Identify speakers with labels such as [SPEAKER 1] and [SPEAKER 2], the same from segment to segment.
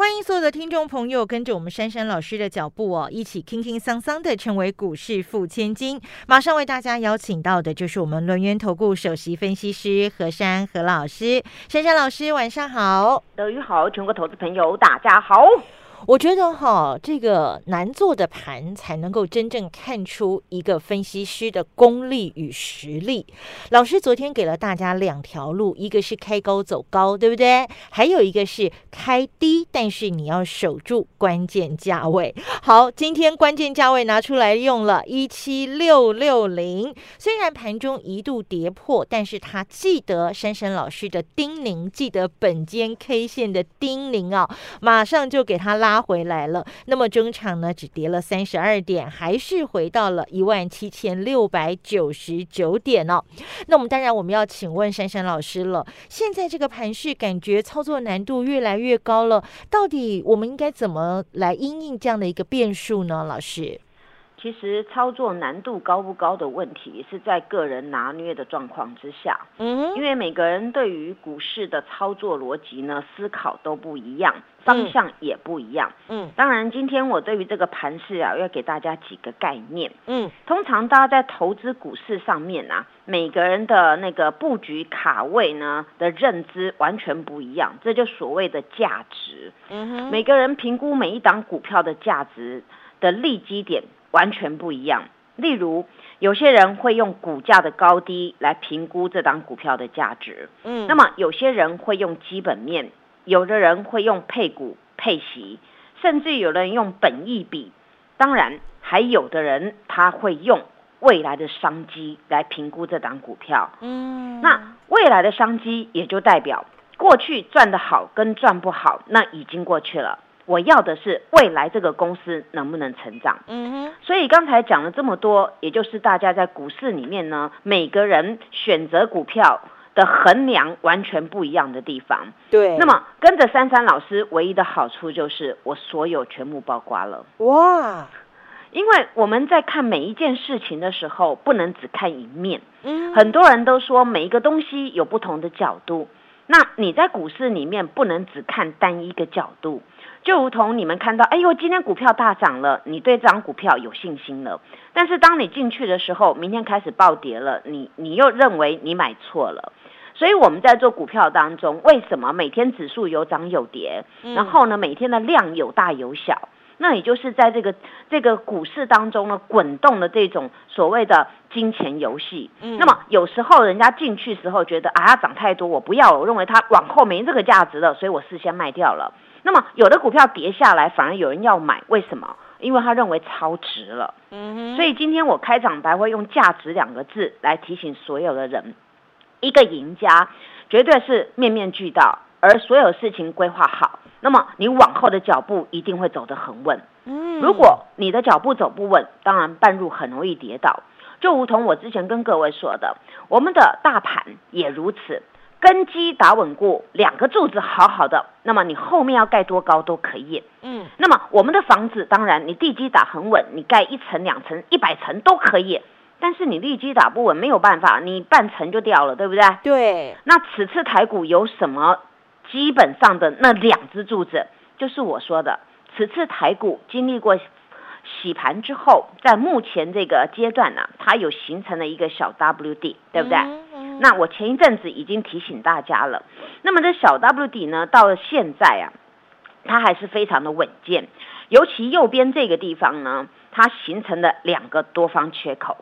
[SPEAKER 1] 欢迎所有的听众朋友跟着我们珊珊老师的脚步哦，一起轻轻桑桑的成为股市富千金。马上为大家邀请到的就是我们轮源投顾首席分析师何珊何老师。珊珊老师，晚上好。
[SPEAKER 2] 德语好，全国投资朋友大家好。
[SPEAKER 1] 我觉得哈，这个难做的盘才能够真正看出一个分析师的功力与实力。老师昨天给了大家两条路，一个是开高走高，对不对？还有一个是开低，但是你要守住关键价位。好，今天关键价位拿出来用了，一七六六零。虽然盘中一度跌破，但是他记得珊珊老师的叮咛，记得本间 K 线的叮咛啊，马上就给他拉。拉回来了，那么中场呢只跌了三十二点，还是回到了一万七千六百九十九点哦。那我们当然我们要请问珊珊老师了，现在这个盘势感觉操作难度越来越高了，到底我们应该怎么来应应这样的一个变数呢？老师？
[SPEAKER 2] 其实操作难度高不高的问题是在个人拿捏的状况之下，嗯，因为每个人对于股市的操作逻辑呢，思考都不一样，方向也不一样，嗯，当然今天我对于这个盘势啊，要给大家几个概念，嗯，通常大家在投资股市上面啊，每个人的那个布局卡位呢的认知完全不一样，这就所谓的价值，嗯哼，每个人评估每一档股票的价值的利基点。完全不一样。例如，有些人会用股价的高低来评估这档股票的价值。嗯，那么有些人会用基本面，有的人会用配股配息，甚至有人用本益比。当然，还有的人他会用未来的商机来评估这档股票。嗯，那未来的商机也就代表过去赚的好跟赚不好，那已经过去了。我要的是未来这个公司能不能成长？嗯哼。所以刚才讲了这么多，也就是大家在股市里面呢，每个人选择股票的衡量完全不一样的地方。
[SPEAKER 1] 对。
[SPEAKER 2] 那么跟着珊珊老师，唯一的好处就是我所有全部包刮了。哇！因为我们在看每一件事情的时候，不能只看一面。嗯。很多人都说每一个东西有不同的角度，那你在股市里面不能只看单一个角度。就如同你们看到，哎呦，今天股票大涨了，你对这张股票有信心了。但是当你进去的时候，明天开始暴跌了，你你又认为你买错了。所以我们在做股票当中，为什么每天指数有涨有跌？然后呢，每天的量有大有小。那也就是在这个这个股市当中呢，滚动的这种所谓的金钱游戏。嗯，那么有时候人家进去时候觉得啊，涨太多，我不要，我认为它往后没这个价值了，所以我事先卖掉了。那么有的股票跌下来，反而有人要买，为什么？因为他认为超值了。所以今天我开场白会用“价值”两个字来提醒所有的人，一个赢家绝对是面面俱到，而所有事情规划好。那么你往后的脚步一定会走得很稳。嗯，如果你的脚步走不稳，当然半路很容易跌倒。就如同我之前跟各位说的，我们的大盘也如此，根基打稳固，两个柱子好好的，那么你后面要盖多高都可以。嗯，那么我们的房子当然你地基打很稳，你盖一层、两层、一百层都可以。但是你地基打不稳，没有办法，你半层就掉了，对不对？
[SPEAKER 1] 对。
[SPEAKER 2] 那此次台股有什么？基本上的那两只柱子，就是我说的。此次台股经历过洗盘之后，在目前这个阶段呢，它有形成了一个小 W D，对不对？那我前一阵子已经提醒大家了。那么这小 W D 呢，到了现在啊，它还是非常的稳健。尤其右边这个地方呢，它形成了两个多方缺口。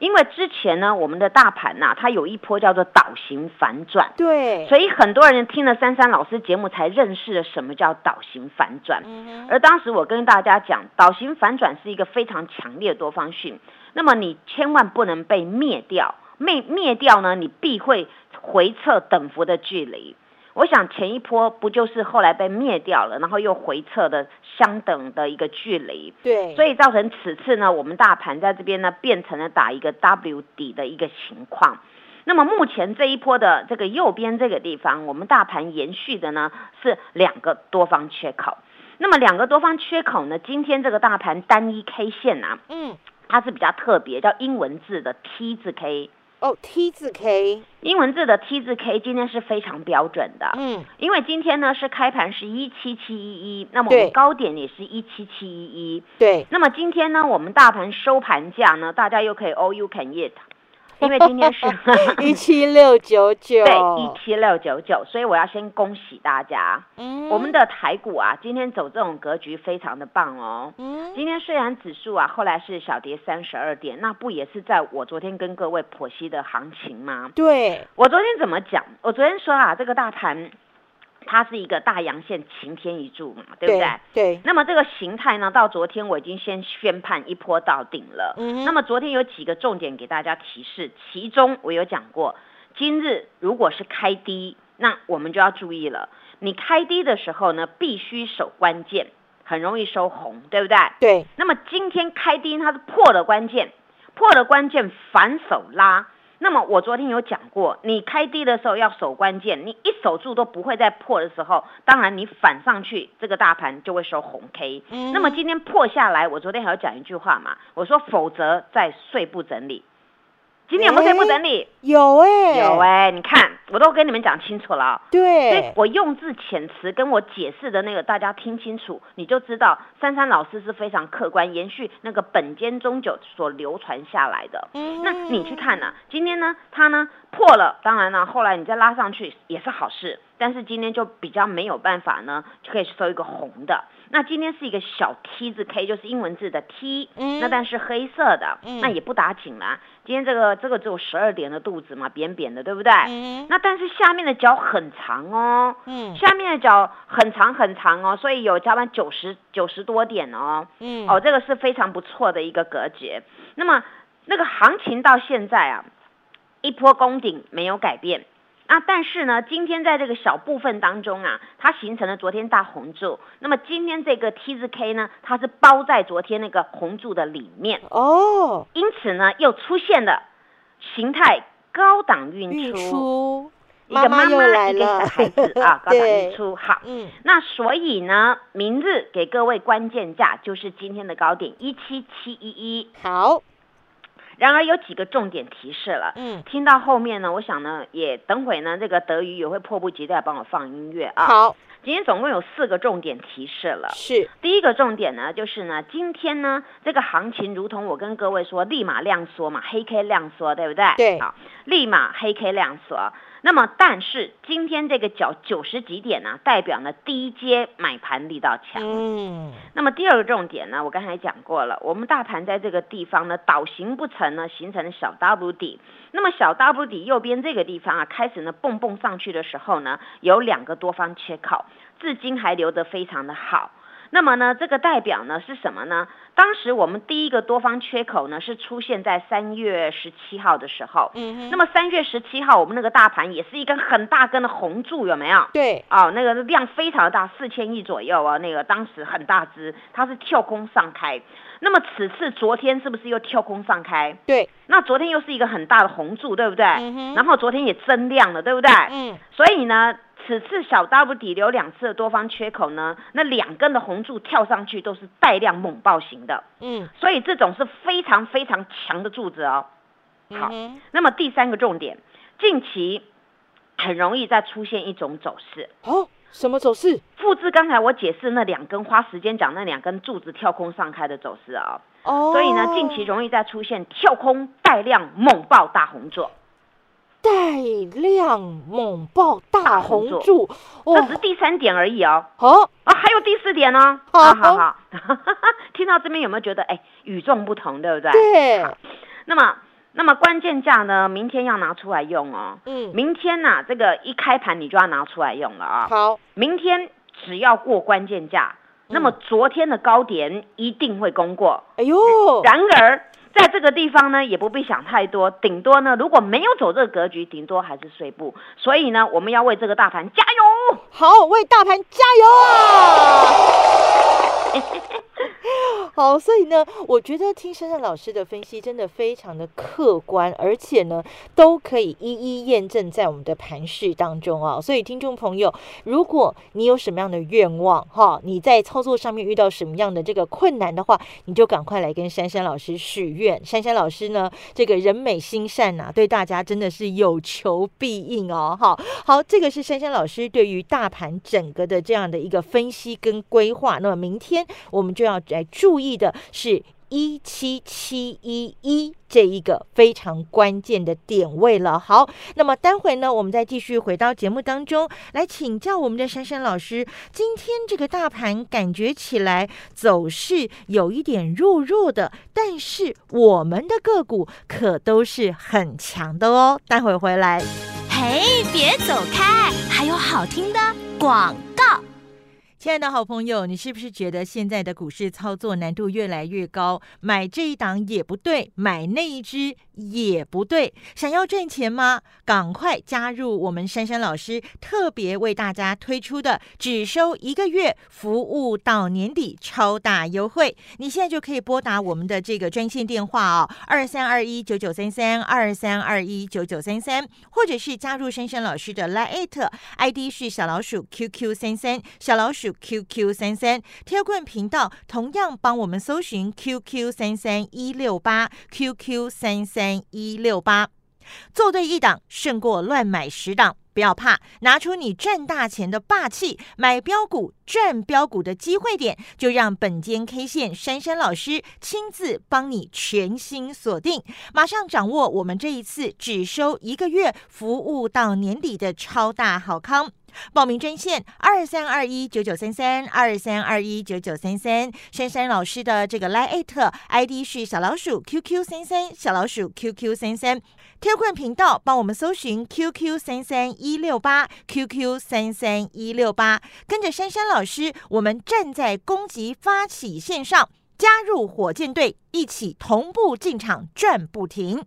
[SPEAKER 2] 因为之前呢，我们的大盘呐，它有一波叫做倒型反转，
[SPEAKER 1] 对，
[SPEAKER 2] 所以很多人听了珊珊老师节目才认识了什么叫倒型反转。而当时我跟大家讲，倒型反转是一个非常强烈的多方讯，那么你千万不能被灭掉，灭灭掉呢，你必会回撤等幅的距离。我想前一波不就是后来被灭掉了，然后又回撤的相等的一个距离，
[SPEAKER 1] 对，
[SPEAKER 2] 所以造成此次呢，我们大盘在这边呢变成了打一个 W 底的一个情况。那么目前这一波的这个右边这个地方，我们大盘延续的呢是两个多方缺口。那么两个多方缺口呢，今天这个大盘单一 K 线啊，嗯，它是比较特别，叫英文字的 T 字 K。
[SPEAKER 1] 哦，T 字 K，
[SPEAKER 2] 英文字的 T 字 K 今天是非常标准的，嗯，因为今天呢是开盘是一七七一一，那么我们高点也是一七七一一，
[SPEAKER 1] 对，
[SPEAKER 2] 那么今天呢我们大盘收盘价呢，大家又可以 all you can eat。因为今天是
[SPEAKER 1] 一七六九九，
[SPEAKER 2] 对，一七六九九，所以我要先恭喜大家。嗯，我们的台股啊，今天走这种格局非常的棒哦。嗯，今天虽然指数啊后来是小跌三十二点，那不也是在我昨天跟各位剖析的行情吗？
[SPEAKER 1] 对，
[SPEAKER 2] 我昨天怎么讲？我昨天说啊，这个大盘。它是一个大阳线晴天一柱嘛，对不对？
[SPEAKER 1] 对。
[SPEAKER 2] 那么这个形态呢，到昨天我已经先宣判一波到顶了。嗯。那么昨天有几个重点给大家提示，其中我有讲过，今日如果是开低，那我们就要注意了。你开低的时候呢，必须守关键，很容易收红，对不对？
[SPEAKER 1] 对。
[SPEAKER 2] 那么今天开低，它是破了关键，破了关键反手拉。那么我昨天有讲过，你开低的时候要守关键，你一守住都不会再破的时候，当然你反上去，这个大盘就会收红 K。那么今天破下来，我昨天还要讲一句话嘛，我说否则再睡不整理。今天有没有不整理？
[SPEAKER 1] 有哎，
[SPEAKER 2] 有哎，你看，我都跟你们讲清楚了。
[SPEAKER 1] 对，
[SPEAKER 2] 所以我用字遣词跟我解释的那个，大家听清楚，你就知道珊珊老师是非常客观，延续那个本间中久所流传下来的。嗯，那你去看呢？今天呢，它呢破了，当然了，后来你再拉上去也是好事。但是今天就比较没有办法呢，就可以收一个红的。那今天是一个小 T 字 K，就是英文字的 T，那但是黑色的，嗯那也不打紧啦。今天这个这个只有十二点的肚子嘛，扁扁的，对不对？那但是下面的脚很长哦，嗯，下面的脚很长很长哦，所以有加班九十九十多点哦，嗯，哦，这个是非常不错的一个格局。那么那个行情到现在啊，一波攻顶没有改变。啊，但是呢，今天在这个小部分当中啊，它形成了昨天大红柱。那么今天这个 T 字 K 呢，它是包在昨天那个红柱的里面哦，因此呢，又出现了形态高档运出，一个妈妈一个小孩子啊，高档运出。好，嗯，那所以呢，明日给各位关键价就是今天的高点一七七一一。
[SPEAKER 1] 好。
[SPEAKER 2] 然而有几个重点提示了，嗯，听到后面呢，我想呢，也等会呢，这个德语也会迫不及待帮我放音乐啊。
[SPEAKER 1] 好，
[SPEAKER 2] 今天总共有四个重点提示了。
[SPEAKER 1] 是，
[SPEAKER 2] 第一个重点呢，就是呢，今天呢，这个行情如同我跟各位说，立马量缩嘛，黑 K 量缩，对不对？
[SPEAKER 1] 对，
[SPEAKER 2] 好，立马黑 K 量缩。那么，但是今天这个角九十几点呢，代表呢低阶买盘力道强。嗯。那么第二个重点呢，我刚才讲过了，我们大盘在这个地方呢倒行不成呢，形成了小 W 底。那么小 W 底右边这个地方啊，开始呢蹦蹦上去的时候呢，有两个多方缺口，至今还留得非常的好。那么呢，这个代表呢是什么呢？当时我们第一个多方缺口呢是出现在三月十七号的时候。嗯哼。那么三月十七号我们那个大盘也是一根很大根的红柱，有没有？
[SPEAKER 1] 对。
[SPEAKER 2] 哦，那个量非常的大，四千亿左右啊，那个当时很大只，它是跳空上开。那么此次昨天是不是又跳空上开？
[SPEAKER 1] 对。
[SPEAKER 2] 那昨天又是一个很大的红柱，对不对？嗯哼。然后昨天也增量了，对不对？嗯。所以呢？此次小 W 底流两次的多方缺口呢，那两根的红柱跳上去都是带量猛爆型的，嗯，所以这种是非常非常强的柱子哦。好，那么第三个重点，近期很容易再出现一种走势
[SPEAKER 1] 哦，什么走势？
[SPEAKER 2] 复制刚才我解释那两根花时间讲那两根柱子跳空上开的走势啊。哦，所以呢，近期容易再出现跳空带量猛爆大红柱。
[SPEAKER 1] 带量猛爆大红柱，
[SPEAKER 2] 这是第三点而已哦。哦啊，还有第四点呢。好好好，听到这边有没有觉得哎与众不同，对不对？
[SPEAKER 1] 对。
[SPEAKER 2] 那么，那么关键价呢？明天要拿出来用哦。嗯。明天呐，这个一开盘你就要拿出来用了啊。
[SPEAKER 1] 好。
[SPEAKER 2] 明天只要过关键价，那么昨天的高点一定会攻过。哎呦。然而。在这个地方呢，也不必想太多，顶多呢，如果没有走这个格局，顶多还是碎步。所以呢，我们要为这个大盘加油，
[SPEAKER 1] 好，为大盘加油啊！好，所以呢，我觉得听珊珊老师的分析真的非常的客观，而且呢，都可以一一验证在我们的盘势当中啊。所以听众朋友，如果你有什么样的愿望哈，你在操作上面遇到什么样的这个困难的话，你就赶快来跟珊珊老师许愿。珊珊老师呢，这个人美心善呐，对大家真的是有求必应哦。好，好，这个是珊珊老师对于大盘整个的这样的一个分析跟规划。那么明天我们就要来注意的是。一七七一一这一个非常关键的点位了。好，那么待会呢，我们再继续回到节目当中来请教我们的珊珊老师。今天这个大盘感觉起来走势有一点弱弱的，但是我们的个股可都是很强的哦。待会回来，
[SPEAKER 3] 嘿，别走开，还有好听的广告。
[SPEAKER 1] 亲爱的好朋友，你是不是觉得现在的股市操作难度越来越高？买这一档也不对，买那一只也不对。想要赚钱吗？赶快加入我们珊珊老师特别为大家推出的只收一个月，服务到年底超大优惠。你现在就可以拨打我们的这个专线电话哦，二三二一九九三三二三二一九九三三，或者是加入珊珊老师的 Line ID 是小老鼠 QQ 三三小老鼠。QQ 三三贴棍频道，同样帮我们搜寻 QQ 三三一六八 QQ 三三一六八，做对一档胜过乱买十档，不要怕，拿出你赚大钱的霸气，买标股赚标股的机会点，就让本间 K 线珊珊老师亲自帮你全新锁定，马上掌握我们这一次只收一个月，服务到年底的超大好康。报名专线二三二一九九三三二三二一九九三三，珊珊老师的这个 Line ID 是小老鼠 QQ 三三小老鼠 QQ 三三，，Q 冠频道帮我们搜寻 QQ 三三一六八 QQ 三三一六八，跟着珊珊老师，我们站在攻击发起线上，加入火箭队，一起同步进场转不停。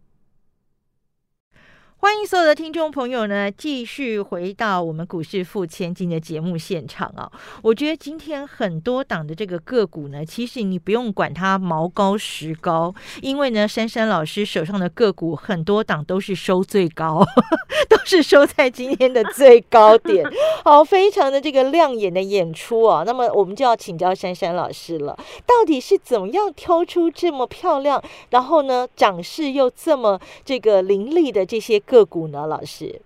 [SPEAKER 1] 欢迎所有的听众朋友呢，继续回到我们股市付千金的节目现场啊！我觉得今天很多档的这个个股呢，其实你不用管它毛高石高，因为呢，珊珊老师手上的个股很多档都是收最高，都是收在今天的最高点，好，非常的这个亮眼的演出啊！那么我们就要请教珊珊老师了，到底是怎么样挑出这么漂亮，然后呢，涨势又这么这个凌厉的这些？个股呢，老师？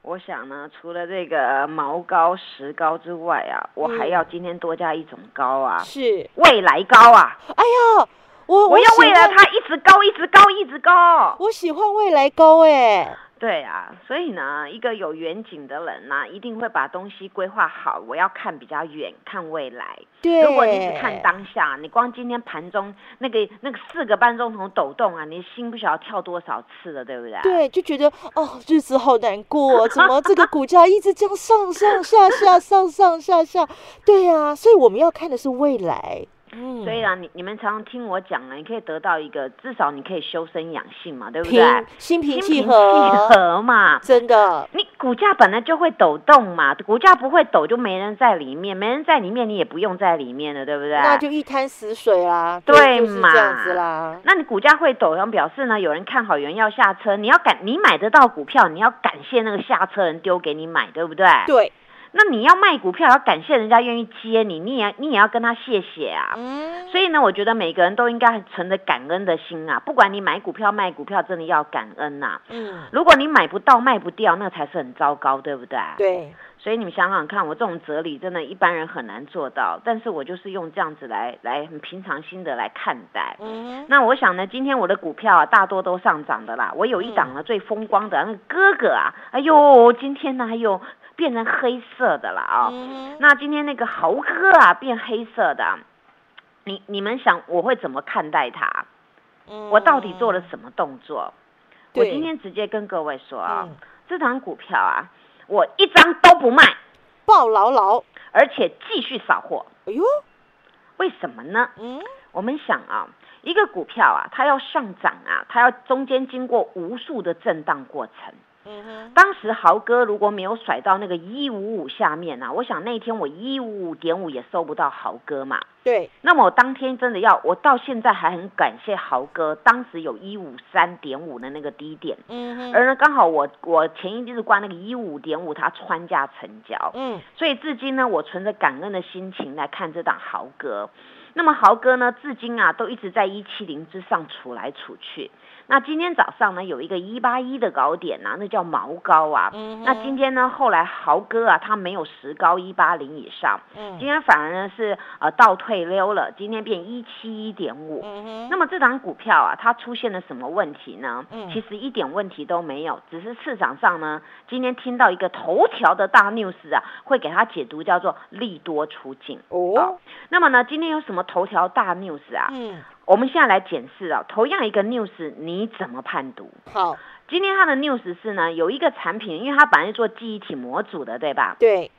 [SPEAKER 2] 我想呢，除了这个毛高、石膏之外啊，我还要今天多加一种高啊，
[SPEAKER 1] 是
[SPEAKER 2] 未来高啊！
[SPEAKER 1] 哎呀，我
[SPEAKER 2] 我要为了它一直高、一直高、一直高。
[SPEAKER 1] 我喜欢未来高，哎。
[SPEAKER 2] 对啊，所以呢，一个有远景的人呢，一定会把东西规划好。我要看比较远，看未来。
[SPEAKER 1] 对，
[SPEAKER 2] 如果你只看当下，你光今天盘中那个那个四个半钟头抖动啊，你心不晓得跳多少次了，对不对？
[SPEAKER 1] 对，就觉得哦，日子好难过，怎么这个股价一直这样上上下下，上上下下？对呀，所以我们要看的是未来。
[SPEAKER 2] 嗯，所以啊，你你们常常听我讲呢，你可以得到一个，至少你可以修身养性嘛，对不对？
[SPEAKER 1] 心平气和
[SPEAKER 2] 嘛，
[SPEAKER 1] 真的。
[SPEAKER 2] 你股价本来就会抖动嘛，股价不会抖就没人在里面，没人在里面你也不用在里面了，对不对？
[SPEAKER 1] 那就一滩死水啦，
[SPEAKER 2] 对
[SPEAKER 1] 嘛？这样子啦。
[SPEAKER 2] 那你股价会抖，然后表示呢，有人看好，有人要下车，你要感，你买得到股票，你要感谢那个下车人丢给你买，对不对？
[SPEAKER 1] 对。
[SPEAKER 2] 那你要卖股票，要感谢人家愿意接你，你也你也要跟他谢谢啊。嗯，所以呢，我觉得每个人都应该存着感恩的心啊。不管你买股票卖股票，真的要感恩呐。嗯，如果你买不到卖不掉，那才是很糟糕，对不对？
[SPEAKER 1] 对。
[SPEAKER 2] 所以你们想想看，我这种哲理真的一般人很难做到，但是我就是用这样子来来很平常心的来看待。嗯。那我想呢，今天我的股票啊，大多都上涨的啦。我有一档呢最风光的那个哥哥啊，哎呦，今天呢还有。变成黑色的了啊！那今天那个豪哥啊，变黑色的，你你们想我会怎么看待他？我到底做了什么动作？我今天直接跟各位说啊，这张股票啊，我一张都不卖，
[SPEAKER 1] 抱牢牢，
[SPEAKER 2] 而且继续扫货。
[SPEAKER 1] 哎呦，
[SPEAKER 2] 为什么呢？嗯，我们想啊，一个股票啊，它要上涨啊，它要中间经过无数的震荡过程。嗯哼，当时豪哥如果没有甩到那个一五五下面呢，我想那天我一五五点五也收不到豪哥嘛。
[SPEAKER 1] 对，
[SPEAKER 2] 那么我当天真的要，我到现在还很感谢豪哥，当时有一五三点五的那个低点，嗯哼，而呢刚好我我前一日挂那个一五点五，它穿价成交，嗯，所以至今呢，我存着感恩的心情来看这档豪哥。那么豪哥呢，至今啊都一直在一七零之上处来处去。那今天早上呢，有一个一八一的高点呐，那叫毛高啊。嗯。那今天呢，后来豪哥啊，他没有实高一八零以上。嗯。今天反而呢是呃倒退溜了，今天变一七一点五。那么这档股票啊，它出现了什么问题呢？嗯。其实一点问题都没有，只是市场上呢，今天听到一个头条的大 news 啊，会给它解读叫做利多出境。哦。那么呢，今天有什么头条大 news 啊？嗯。我们现在来检视啊，同样一个 news，你怎么判读？
[SPEAKER 1] 好，
[SPEAKER 2] 今天它的 news 是呢，有一个产品，因为它本来是做记忆体模组的，对吧？
[SPEAKER 1] 对，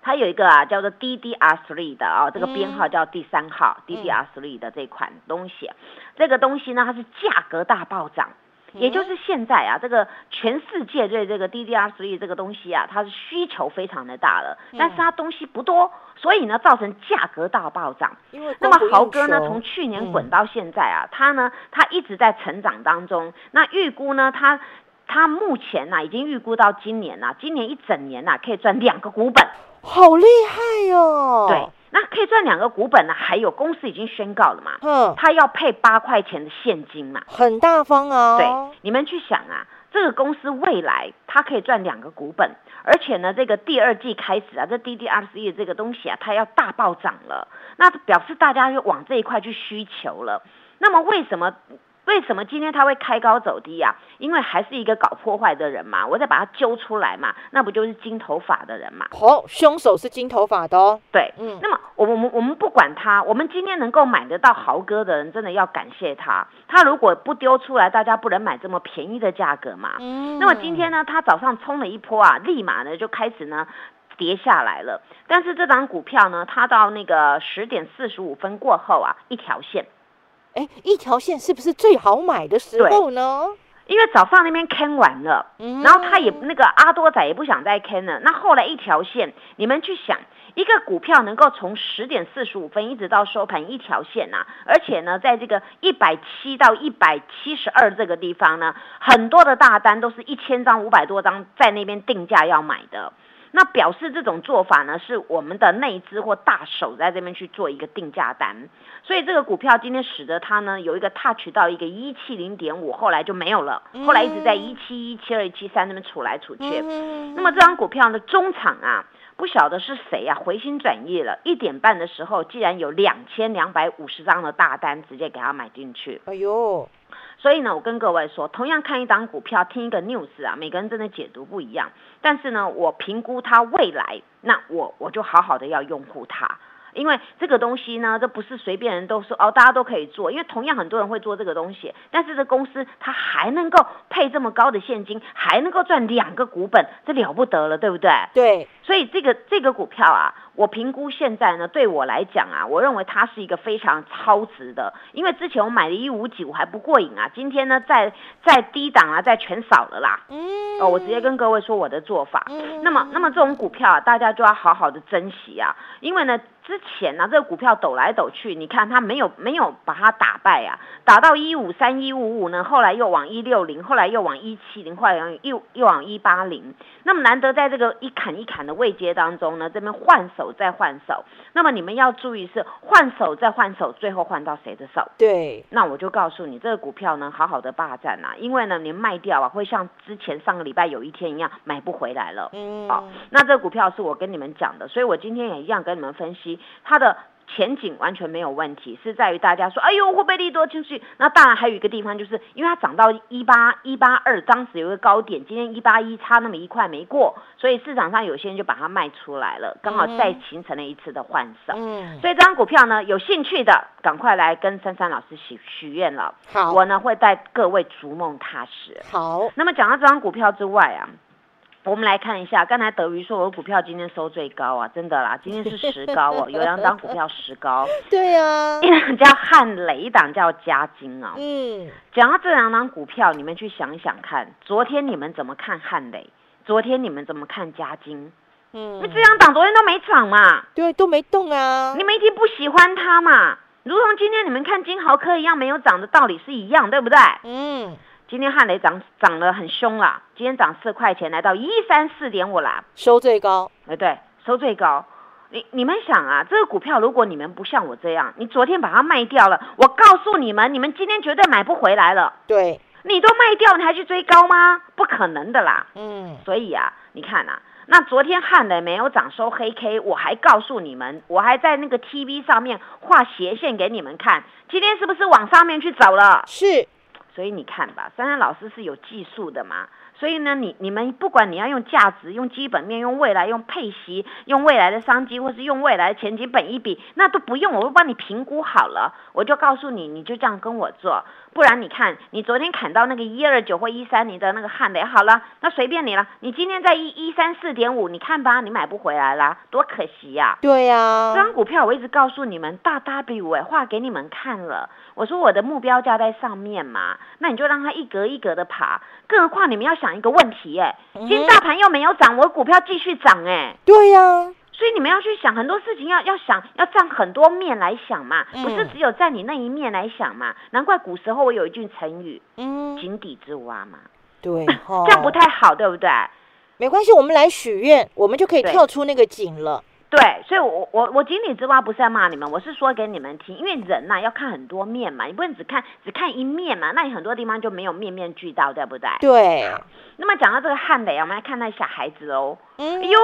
[SPEAKER 2] 它有一个啊，叫做 DDR3 的啊，这个编号叫第三号 DDR3 的这款东西，这个东西呢，它是价格大暴涨。也就是现在啊，这个全世界对这个 DDR3 这个东西啊，它是需求非常的大了，但是它东西不多，所以呢造成价格大暴涨。那么豪哥呢，从去年滚到现在啊，他呢他一直在成长当中。那预估呢，他他目前呢已经预估到今年呐，今年一整年呐可以赚两个股本，
[SPEAKER 1] 好厉害哟！
[SPEAKER 2] 对。那可以赚两个股本呢，还有公司已经宣告了嘛，嗯，他要配八块钱的现金嘛，
[SPEAKER 1] 很大方啊。
[SPEAKER 2] 对，你们去想啊，这个公司未来它可以赚两个股本，而且呢，这个第二季开始啊，这 DDR C 这个东西啊，它要大暴涨了，那表示大家就往这一块去需求了。那么为什么？为什么今天他会开高走低呀？因为还是一个搞破坏的人嘛，我再把他揪出来嘛，那不就是金头发的人嘛？
[SPEAKER 1] 哦，凶手是金头发的哦。
[SPEAKER 2] 对，嗯。那么我我们我们不管他，我们今天能够买得到豪哥的人，真的要感谢他。他如果不丢出来，大家不能买这么便宜的价格嘛。嗯。那么今天呢，他早上冲了一波啊，立马呢就开始呢跌下来了。但是这张股票呢，它到那个十点四十五分过后啊，一条线。
[SPEAKER 1] 哎，一条线是不是最好买的时候呢？
[SPEAKER 2] 因为早上那边坑完了，然后他也那个阿多仔也不想再坑了。那后来一条线，你们去想，一个股票能够从十点四十五分一直到收盘一条线呐，而且呢，在这个一百七到一百七十二这个地方呢，很多的大单都是一千张、五百多张在那边定价要买的。那表示这种做法呢，是我们的内资或大手在这边去做一个定价单，所以这个股票今天使得它呢有一个 touch 到一个一七零点五，后来就没有了，后来一直在一七一七二、一七三那边处来处去。那么这张股票的中场啊，不晓得是谁啊，回心转意了，一点半的时候，既然有两千两百五十张的大单，直接给他买进去。哎呦！所以呢，我跟各位说，同样看一档股票，听一个 news 啊，每个人真的解读不一样。但是呢，我评估它未来，那我我就好好的要拥护它。因为这个东西呢，这不是随便人都说哦，大家都可以做。因为同样很多人会做这个东西，但是这公司它还能够配这么高的现金，还能够赚两个股本，这了不得了，对不对？
[SPEAKER 1] 对。
[SPEAKER 2] 所以这个这个股票啊，我评估现在呢，对我来讲啊，我认为它是一个非常超值的。因为之前我买的一五几，我还不过瘾啊。今天呢，在在低档啊，在全扫了啦。嗯。哦，我直接跟各位说我的做法。嗯。那么，那么这种股票啊，大家就要好好的珍惜啊，因为呢。之前呢，这个股票抖来抖去，你看它没有没有把它打败啊，打到一五三一五五呢，后来又往一六零，后来又往一七零，后来又又往一八零。那么难得在这个一砍一砍的位阶当中呢，这边换手再换手。那么你们要注意是换手再换手，最后换到谁的手？
[SPEAKER 1] 对。
[SPEAKER 2] 那我就告诉你，这个股票呢，好好的霸占啊，因为呢，你卖掉啊，会像之前上个礼拜有一天一样买不回来了。嗯。好，那这个股票是我跟你们讲的，所以我今天也一样跟你们分析。它的前景完全没有问题，是在于大家说，哎呦会被利多进去。那当然还有一个地方，就是因为它涨到一八一八二，当时有一个高点，今天一八一差那么一块没过，所以市场上有些人就把它卖出来了，刚好再形成了一次的换手。嗯，所以这张股票呢，有兴趣的赶快来跟珊珊老师许许愿了。
[SPEAKER 1] 好，
[SPEAKER 2] 我呢会带各位逐梦踏实。
[SPEAKER 1] 好，
[SPEAKER 2] 那么讲到这张股票之外啊。我们来看一下，刚才德瑜说我的股票今天收最高啊，真的啦，今天是十高哦，有两档股票十高。
[SPEAKER 1] 对啊，
[SPEAKER 2] 一 档叫汉雷，一档叫嘉金啊。嗯，讲到这两档股票，你们去想一想看，昨天你们怎么看汉雷？昨天你们怎么看嘉金？嗯，那这两档昨天都没涨嘛？
[SPEAKER 1] 对，都没动啊。
[SPEAKER 2] 你们一定不喜欢它嘛？如同今天你们看金豪科一样，没有涨的道理是一样，对不对？嗯。今天汉雷涨涨得很凶了，今天涨四块钱，来到一三四点五啦，
[SPEAKER 1] 收最高。
[SPEAKER 2] 哎，对，收最高。你你们想啊，这个股票如果你们不像我这样，你昨天把它卖掉了，我告诉你们，你们今天绝对买不回来了。
[SPEAKER 1] 对，
[SPEAKER 2] 你都卖掉，你还去追高吗？不可能的啦。嗯。所以啊，你看啊，那昨天汉雷没有涨，收黑 K，我还告诉你们，我还在那个 TV 上面画斜线给你们看，今天是不是往上面去走了？
[SPEAKER 1] 是。
[SPEAKER 2] 所以你看吧，珊珊老师是有技术的嘛。所以呢，你你们不管你要用价值、用基本面、用未来、用配息、用未来的商机，或是用未来的前景本一比，那都不用，我会帮你评估好了，我就告诉你，你就这样跟我做。不然你看，你昨天砍到那个一二九或一三，零的那个汉雷好了，那随便你了。你今天在一一三四点五，你看吧，你买不回来啦，多可惜呀。
[SPEAKER 1] 对呀，
[SPEAKER 2] 这张股票我一直告诉你们，大 W 哎，画给你们看了。我说我的目标价在上面嘛，那你就让它一格一格的爬。更何况你们要想一个问题，哎，今天大盘又没有涨，我股票继续涨，哎，
[SPEAKER 1] 对呀。
[SPEAKER 2] 所以你们要去想很多事情，要要想要站很多面来想嘛，不是只有在你那一面来想嘛。难怪古时候我有一句成语，嗯，井底之蛙嘛。
[SPEAKER 1] 对，
[SPEAKER 2] 这样不太好，对不对？
[SPEAKER 1] 没关系，我们来许愿，我们就可以跳出那个井了。
[SPEAKER 2] 对，所以，我我我井底之蛙不是在骂你们，我是说给你们听，因为人呐要看很多面嘛，你不能只看只看一面嘛，那你很多地方就没有面面俱到，对不对？
[SPEAKER 1] 对。
[SPEAKER 2] 那么讲到这个汉雷，我们来看那小孩子哦。嗯。哎呦，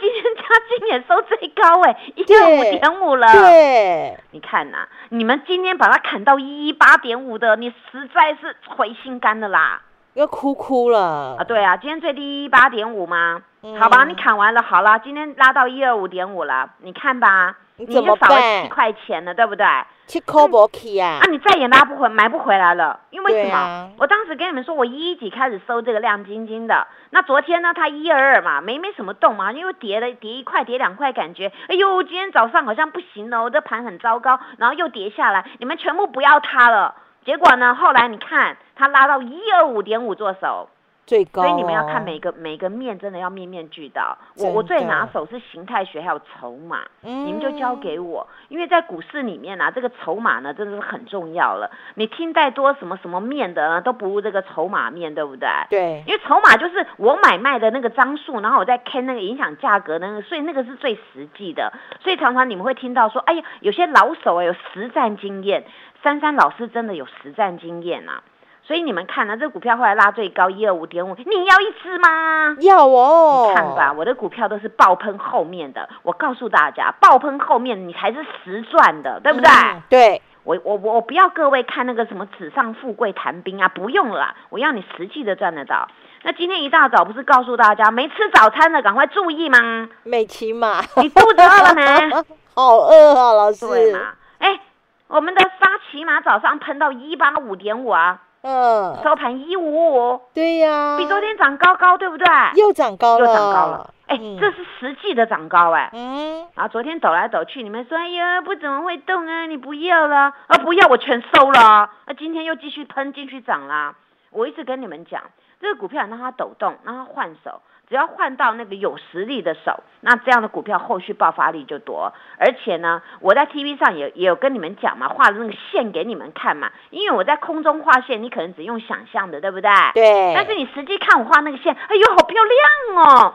[SPEAKER 2] 今天嘉金也收最高哎，一二五点五了。
[SPEAKER 1] 对。
[SPEAKER 2] 你看呐，你们今天把它砍到一一八点五的，你实在是回心肝的啦。
[SPEAKER 1] 要哭哭了
[SPEAKER 2] 啊！对啊，今天最低一八点五吗？好吧，你砍完了，好了，今天拉到一二五点五了，你看吧，
[SPEAKER 1] 你就少
[SPEAKER 2] 了七块钱了，对不对？
[SPEAKER 1] 七块不起啊！
[SPEAKER 2] 啊，你再也拉不回，买不回来了，因为什么？我当时跟你们说，我一几开始收这个亮晶晶的，那昨天呢，它一二二嘛，没没什么动嘛，因为跌了跌一块，跌两块，感觉，哎呦，今天早上好像不行了，我这盘很糟糕，然后又跌下来，你们全部不要它了。结果呢？后来你看，它拉到一二五点五做手，
[SPEAKER 1] 最高。
[SPEAKER 2] 所以你们要看每个每个面，真的要面面俱到。我我最拿手是形态学还有筹码，你们就交给我。因为在股市里面啊，这个筹码呢真的是很重要了。你听再多什么什么面的，都不如这个筹码面对不对？
[SPEAKER 1] 对。
[SPEAKER 2] 因为筹码就是我买卖的那个张数，然后我再看那个影响价格那个，所以那个是最实际的。所以常常你们会听到说，哎呀，有些老手啊有实战经验。珊珊老师真的有实战经验啊，所以你们看呢，这股票后来拉最高一二五点五，你要一支吗？
[SPEAKER 1] 要哦。
[SPEAKER 2] 你看吧，我的股票都是爆喷后面的，我告诉大家，爆喷后面你才是实赚的，对不对？
[SPEAKER 1] 对，
[SPEAKER 2] 我我我不要各位看那个什么纸上富贵谈兵啊，不用了，我要你实际的赚得到。那今天一大早不是告诉大家没吃早餐的赶快注意吗？
[SPEAKER 1] 美琪嘛，
[SPEAKER 2] 你肚子饿了没？
[SPEAKER 1] 好饿啊，老师。
[SPEAKER 2] 对嘛？哎。我们的沙琪玛早上喷到一八五点五啊，嗯，收盘一五五，
[SPEAKER 1] 对呀，
[SPEAKER 2] 比昨天涨高高，对不对？
[SPEAKER 1] 又涨高
[SPEAKER 2] 了，又涨高了，哎，这是实际的涨高哎，嗯，然后昨天抖来抖去，你们说哎呀不怎么会动啊，你不要了。啊，不要我全收了，啊，今天又继续喷，进去涨啦，我一直跟你们讲，这个股票让它抖动，让它换手。只要换到那个有实力的手，那这样的股票后续爆发力就多。而且呢，我在 TV 上也也有跟你们讲嘛，画的那个线给你们看嘛。因为我在空中画线，你可能只用想象的，对不对？
[SPEAKER 1] 对。
[SPEAKER 2] 但是你实际看我画那个线，哎呦，好漂亮哦！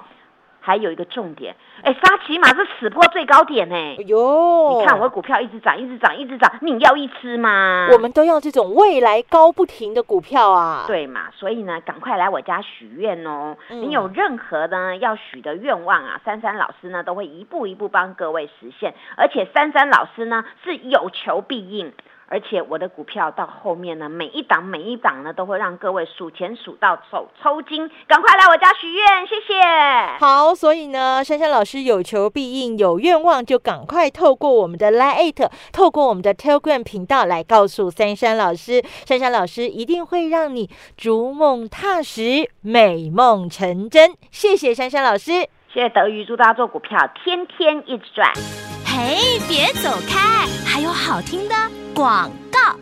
[SPEAKER 2] 还有一个重点，哎，沙琪玛是此破最高点呢。哎
[SPEAKER 1] 呦，
[SPEAKER 2] 你看我的股票一直涨，一直涨，一直涨，你要一吃吗？
[SPEAKER 1] 我们都要这种未来高不停的股票啊。
[SPEAKER 2] 对嘛，所以呢，赶快来我家许愿哦。你有任何呢要许的愿望啊，珊珊老师呢都会一步一步帮各位实现。而且珊珊老师呢是有求必应。而且我的股票到后面呢，每一档每一档呢，都会让各位数钱数到手抽筋，赶快来我家许愿，谢谢。
[SPEAKER 1] 好，所以呢，珊珊老师有求必应，有愿望就赶快透过我们的 Lite，透过我们的 Telegram 频道来告诉珊珊老师，珊珊老师一定会让你逐梦踏实，美梦成真。谢谢珊珊老师，
[SPEAKER 2] 谢谢德瑜，祝大家做股票天天一直赚。
[SPEAKER 3] 嘿，别走开，还有好听的。广告，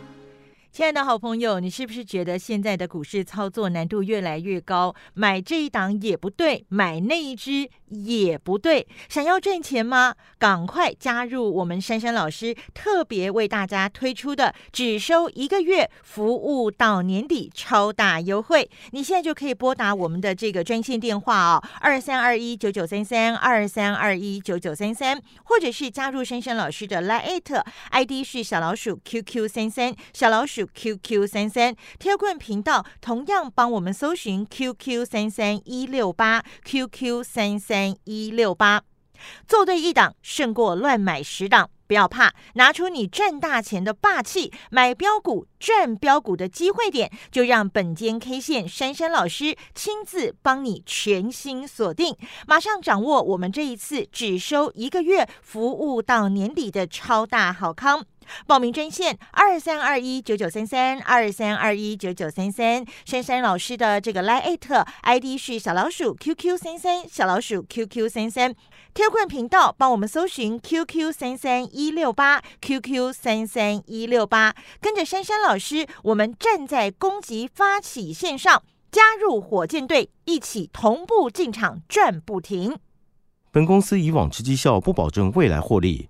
[SPEAKER 1] 亲爱的好朋友，你是不是觉得现在的股市操作难度越来越高？买这一档也不对，买那一只。也不对，想要赚钱吗？赶快加入我们珊珊老师特别为大家推出的只收一个月，服务到年底超大优惠。你现在就可以拨打我们的这个专线电话哦，二三二一九九三三二三二一九九三三，或者是加入珊珊老师的 Line ID 是小老鼠 QQ 三三小老鼠 QQ 三三，贴棍频道同样帮我们搜寻 QQ 三三一六八 QQ 三三。一六八，做对一档胜过乱买十档，不要怕，拿出你赚大钱的霸气，买标股赚标股的机会点，就让本间 K 线珊珊老师亲自帮你全新锁定，马上掌握我们这一次只收一个月，服务到年底的超大好康。报名专线二三二一九九三三二三二一九九三三，珊珊老师的这个 Line ID 是小老鼠 QQ 三三小老鼠 QQ 三三，Q 棍频道帮我们搜寻 QQ 三三一六八 QQ 三三一六八，跟着珊珊老师，我们站在攻击发起线上，加入火箭队，一起同步进场转不停。
[SPEAKER 4] 本公司以往之绩效不保证未来获利，